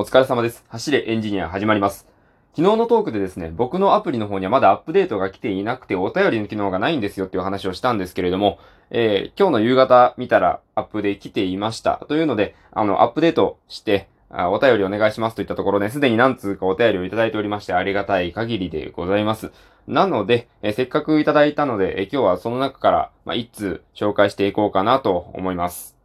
お疲れ様です。走れエンジニア始まります。昨日のトークでですね、僕のアプリの方にはまだアップデートが来ていなくてお便りの機能がないんですよっていう話をしたんですけれども、えー、今日の夕方見たらアップで来ていました。というので、あの、アップデートして、あお便りお願いしますといったところね、すでに何通かお便りをいただいておりまして、ありがたい限りでございます。なので、えーせっかくいただいたので、えー今日はその中から、まあ、1通紹介していこうかなと思います。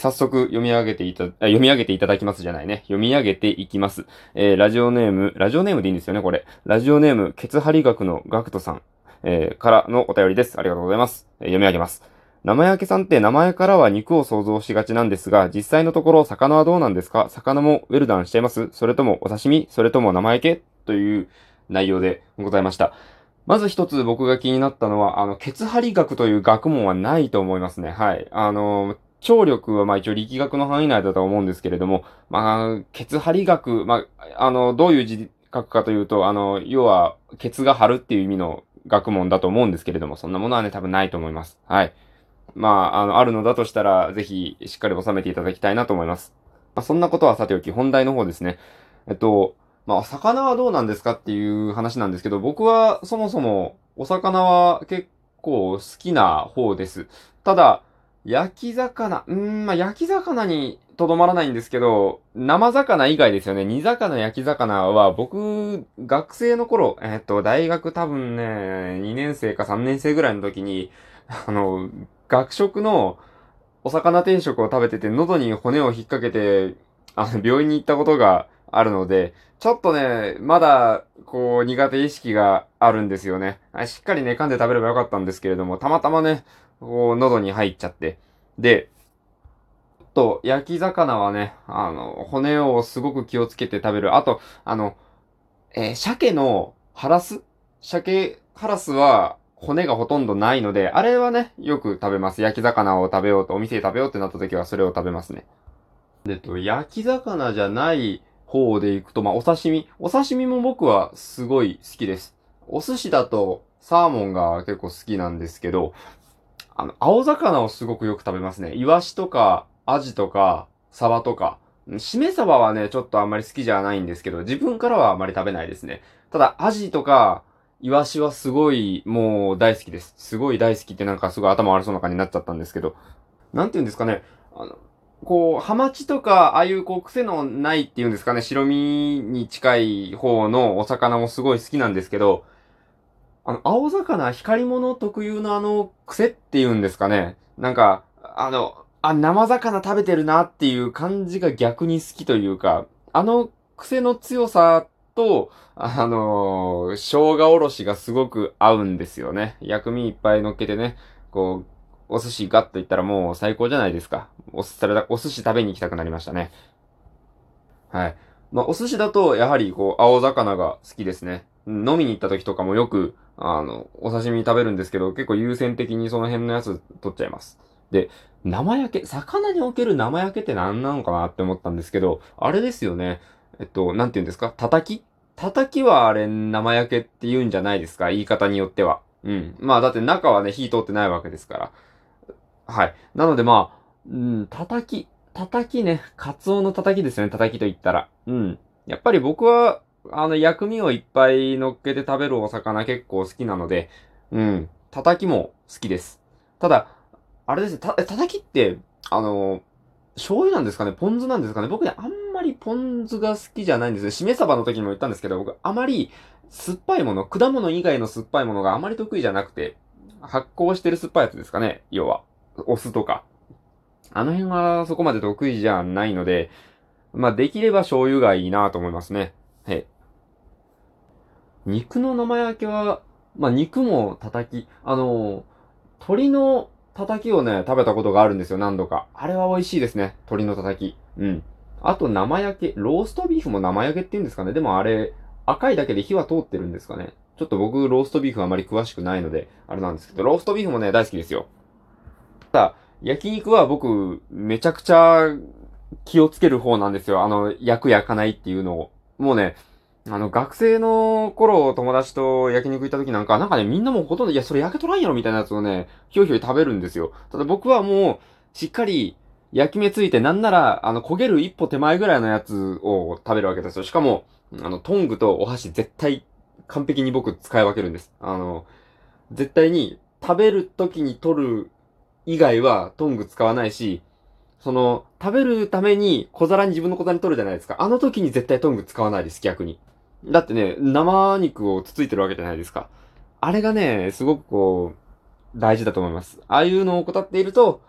早速読み上げていた、読み上げていただきますじゃないね。読み上げていきます。えーラジオネーム、ラジオネームでいいんですよね、これ。ラジオネーム、ケツハリ学のガクトさん、えーからのお便りです。ありがとうございます。えー読み上げます。生焼けさんって名前からは肉を想像しがちなんですが、実際のところ魚はどうなんですか？魚もウェルダンしちゃいますそれともお刺身？それとも生焼けという内容でございました。まず一つ僕が気になったのは、あの、ケツハリ学という学問はないと思いますね。はい。あの、聴力はまあ一応力学の範囲内だと思うんですけれども、まあ、ケツ張り学、まあ、あの、どういう字書くかというと、あの、要は、ケツが張るっていう意味の学問だと思うんですけれども、そんなものはね、多分ないと思います。はい。まあ、あの、あるのだとしたら、ぜひ、しっかり収めていただきたいなと思います。まあ、そんなことはさておき、本題の方ですね。えっと、まあ、魚はどうなんですかっていう話なんですけど、僕はそもそも、お魚は結構好きな方です。ただ、焼き魚、うーん、まあ、焼き魚にとどまらないんですけど、生魚以外ですよね。煮魚、焼き魚は、僕、学生の頃、えっと、大学多分ね、2年生か3年生ぐらいの時に、あの、学食のお魚定食を食べてて、喉に骨を引っ掛けて、あの、病院に行ったことがあるので、ちょっとね、まだ、こう、苦手意識があるんですよね。しっかりね、噛んで食べればよかったんですけれども、たまたまね、こう、喉に入っちゃって。で、と、焼き魚はね、あの、骨をすごく気をつけて食べる。あと、あの、えー鮭のハラス？鮭ハラスは骨がほとんどないので、あれはね、よく食べます。焼き魚を食べようと、お店で食べようってなった時はそれを食べますね。でと、焼き魚じゃない方でいくと、まあ、お刺身。お刺身も僕はすごい好きです。お寿司だと、サーモンが結構好きなんですけど、あの、青魚をすごくよく食べますね。イワシとか、アジとか、サバとか。しめ鯖はね、ちょっとあんまり好きじゃないんですけど、自分からはあまり食べないですね。ただ、アジとか、イワシはすごい、もう大好きです。すごい大好きってなんかすごい頭悪そうな感じになっちゃったんですけど。なんて言うんですかね。あの、こう、ハマチとか、ああいうこう、癖のないっていうんですかね、白身に近い方のお魚もすごい好きなんですけど、あの、青魚、光物特有のあの、癖っていうんですかね。なんか、あの、あ、生魚食べてるなっていう感じが逆に好きというか、あの癖の強さと、あの生姜おろしがすごく合うんですよね。薬味いっぱい乗っけてね、こう、お寿司ガッといったらもう最高じゃないですか。おす、それだ、お寿司食べに行きたくなりましたね。はい。まあ、お寿司だと、やはり、こう、青魚が好きですね。飲みに行った時とかもよく、あの、お刺身食べるんですけど、結構優先的にその辺のやつ取っちゃいます。で、生焼け、魚における生焼けって何なのかなって思ったんですけど、あれですよね。えっと、なんて言うんですか？叩き？叩きはあれ生焼けって言うんじゃないですか？言い方によっては。うん。まあだって中はね、火通ってないわけですから。はい。なのでまあ、うん、叩き、叩きね、カツオの叩きですね、叩きと言ったら。うん。やっぱり僕は、あの、薬味をいっぱい乗っけて食べるお魚結構好きなので、うん、叩きも好きです。ただ、あれですね、た、叩きって、あの、醤油なんですかね？ポン酢なんですかね？僕ね、あんまりポン酢が好きじゃないんですね。しめ鯖の時にも言ったんですけど、僕、あまり酸っぱいもの、果物以外の酸っぱいものがあまり得意じゃなくて、発酵してる酸っぱいやつですかね？要は。お酢とか。あの辺はそこまで得意じゃないので、まあ、できれば醤油がいいなと思いますね。はい。肉の生焼けは、まあ、肉も叩き、あの、鶏の叩きをね、食べたことがあるんですよ、何度か。あれは美味しいですね、鶏の叩き。うん。あと生焼け、ローストビーフも生焼けって言うんですかねでもあれ、赤いだけで火は通ってるんですかねちょっと僕、ローストビーフあまり詳しくないので、あれなんですけど、ローストビーフもね、大好きですよ。ただ、焼肉は僕、めちゃくちゃ気をつける方なんですよ。あの、焼く焼かないっていうのを。もうね、あの、学生の頃、友達と焼肉行った時なんか、なんかね、みんなもほとんど、いや、それ焼けとらんやろみたいなやつをね、ひょいひょい食べるんですよ。ただ僕はもう、しっかり、焼き目ついてなんなら、あの、焦げる一歩手前ぐらいのやつを食べるわけですよ。しかも、あの、トングとお箸絶対完璧に僕使い分けるんです。あの、絶対に食べる時に取る以外はトング使わないし、その、食べるために小皿に自分の小皿に取るじゃないですか。あの時に絶対トング使わないです、逆に。だってね、生肉をつついてるわけじゃないですか。あれがね、すごくこう、大事だと思います。ああいうのを怠っていると、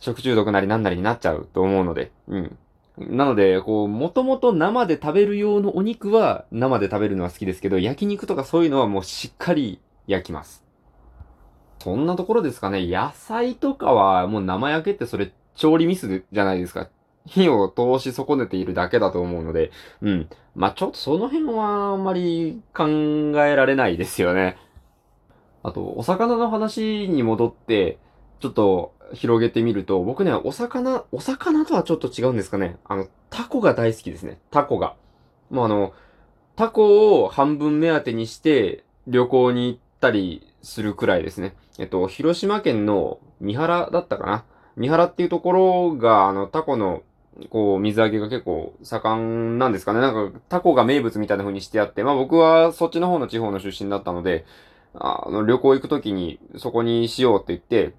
食中毒なりなんなりになっちゃうと思うので、うん。なので、こう、もともと生で食べる用のお肉は生で食べるのは好きですけど、焼肉とかそういうのはもうしっかり焼きます。そんなところですかね。野菜とかはもう生焼けってそれ調理ミスじゃないですか。火を通し損ねているだけだと思うので、うん。まあ、ちょっとその辺はあんまり考えられないですよね。あと、お魚の話に戻って、ちょっと広げてみると、僕ね、お魚、お魚とはちょっと違うんですかね。あの、タコが大好きですね。タコが。もうあの、タコを半分目当てにして旅行に行ったりするくらいですね。えっと、広島県の三原だったかな？三原っていうところが、あの、タコの、こう、水揚げが結構盛んなんですかね？なんか、タコが名物みたいな風にしてあって、まあ僕はそっちの方の地方の出身だったので、あの、旅行行くときにそこにしようって言って、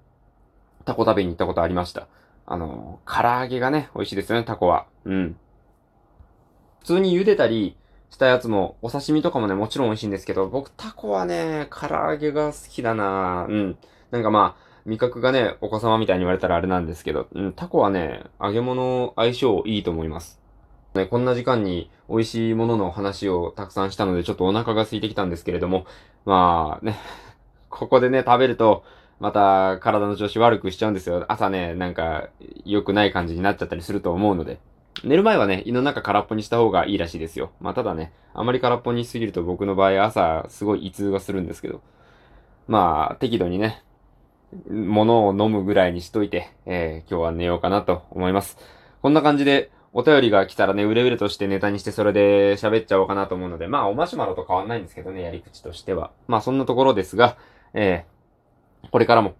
タコ食べに行ったことありました。あの、唐揚げがね、美味しいですよね、タコは。うん。普通に茹でたりしたやつも、お刺身とかもね、もちろん美味しいんですけど、僕タコはね、唐揚げが好きだなうん。なんかまあ、味覚がね、お子様みたいに言われたらあれなんですけど、うん、タコはね、揚げ物相性いいと思います。ね、こんな時間に美味しいものの話をたくさんしたので、ちょっとお腹が空いてきたんですけれども、まあね、ここでね、食べると、また体の調子悪くしちゃうんですよ。朝ね、なんか良くない感じになっちゃったりすると思うので。寝る前はね、胃の中空っぽにした方がいいらしいですよ。まあただね、あまり空っぽにしすぎると僕の場合朝すごい胃痛がするんですけど。まあ適度にね、物を飲むぐらいにしといて、えー、今日は寝ようかなと思います。こんな感じで、お便りが来たらね、うれうれとしてネタにしてそれで喋っちゃおうかなと思うので、まあおマシュマロと変わんないんですけどね、やり口としては。まあそんなところですが、えこれからも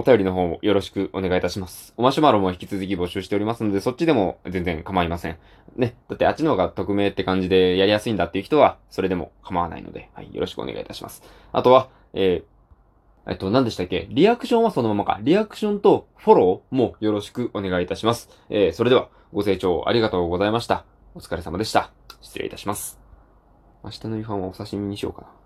お便りの方もよろしくお願いいたします。おマシュマロも引き続き募集しておりますので、そっちでも全然構いません。ね。だってあっちの方が匿名って感じでやりやすいんだっていう人は、それでも構わないので、はい、よろしくお願いいたします。あとは、えー、えっと、何でしたっけ？リアクションはそのままか。リアクションとフォローもよろしくお願いいたします。えー、それでは、ご清聴ありがとうございました。お疲れ様でした。失礼いたします。明日の夕飯はお刺身にしようかな。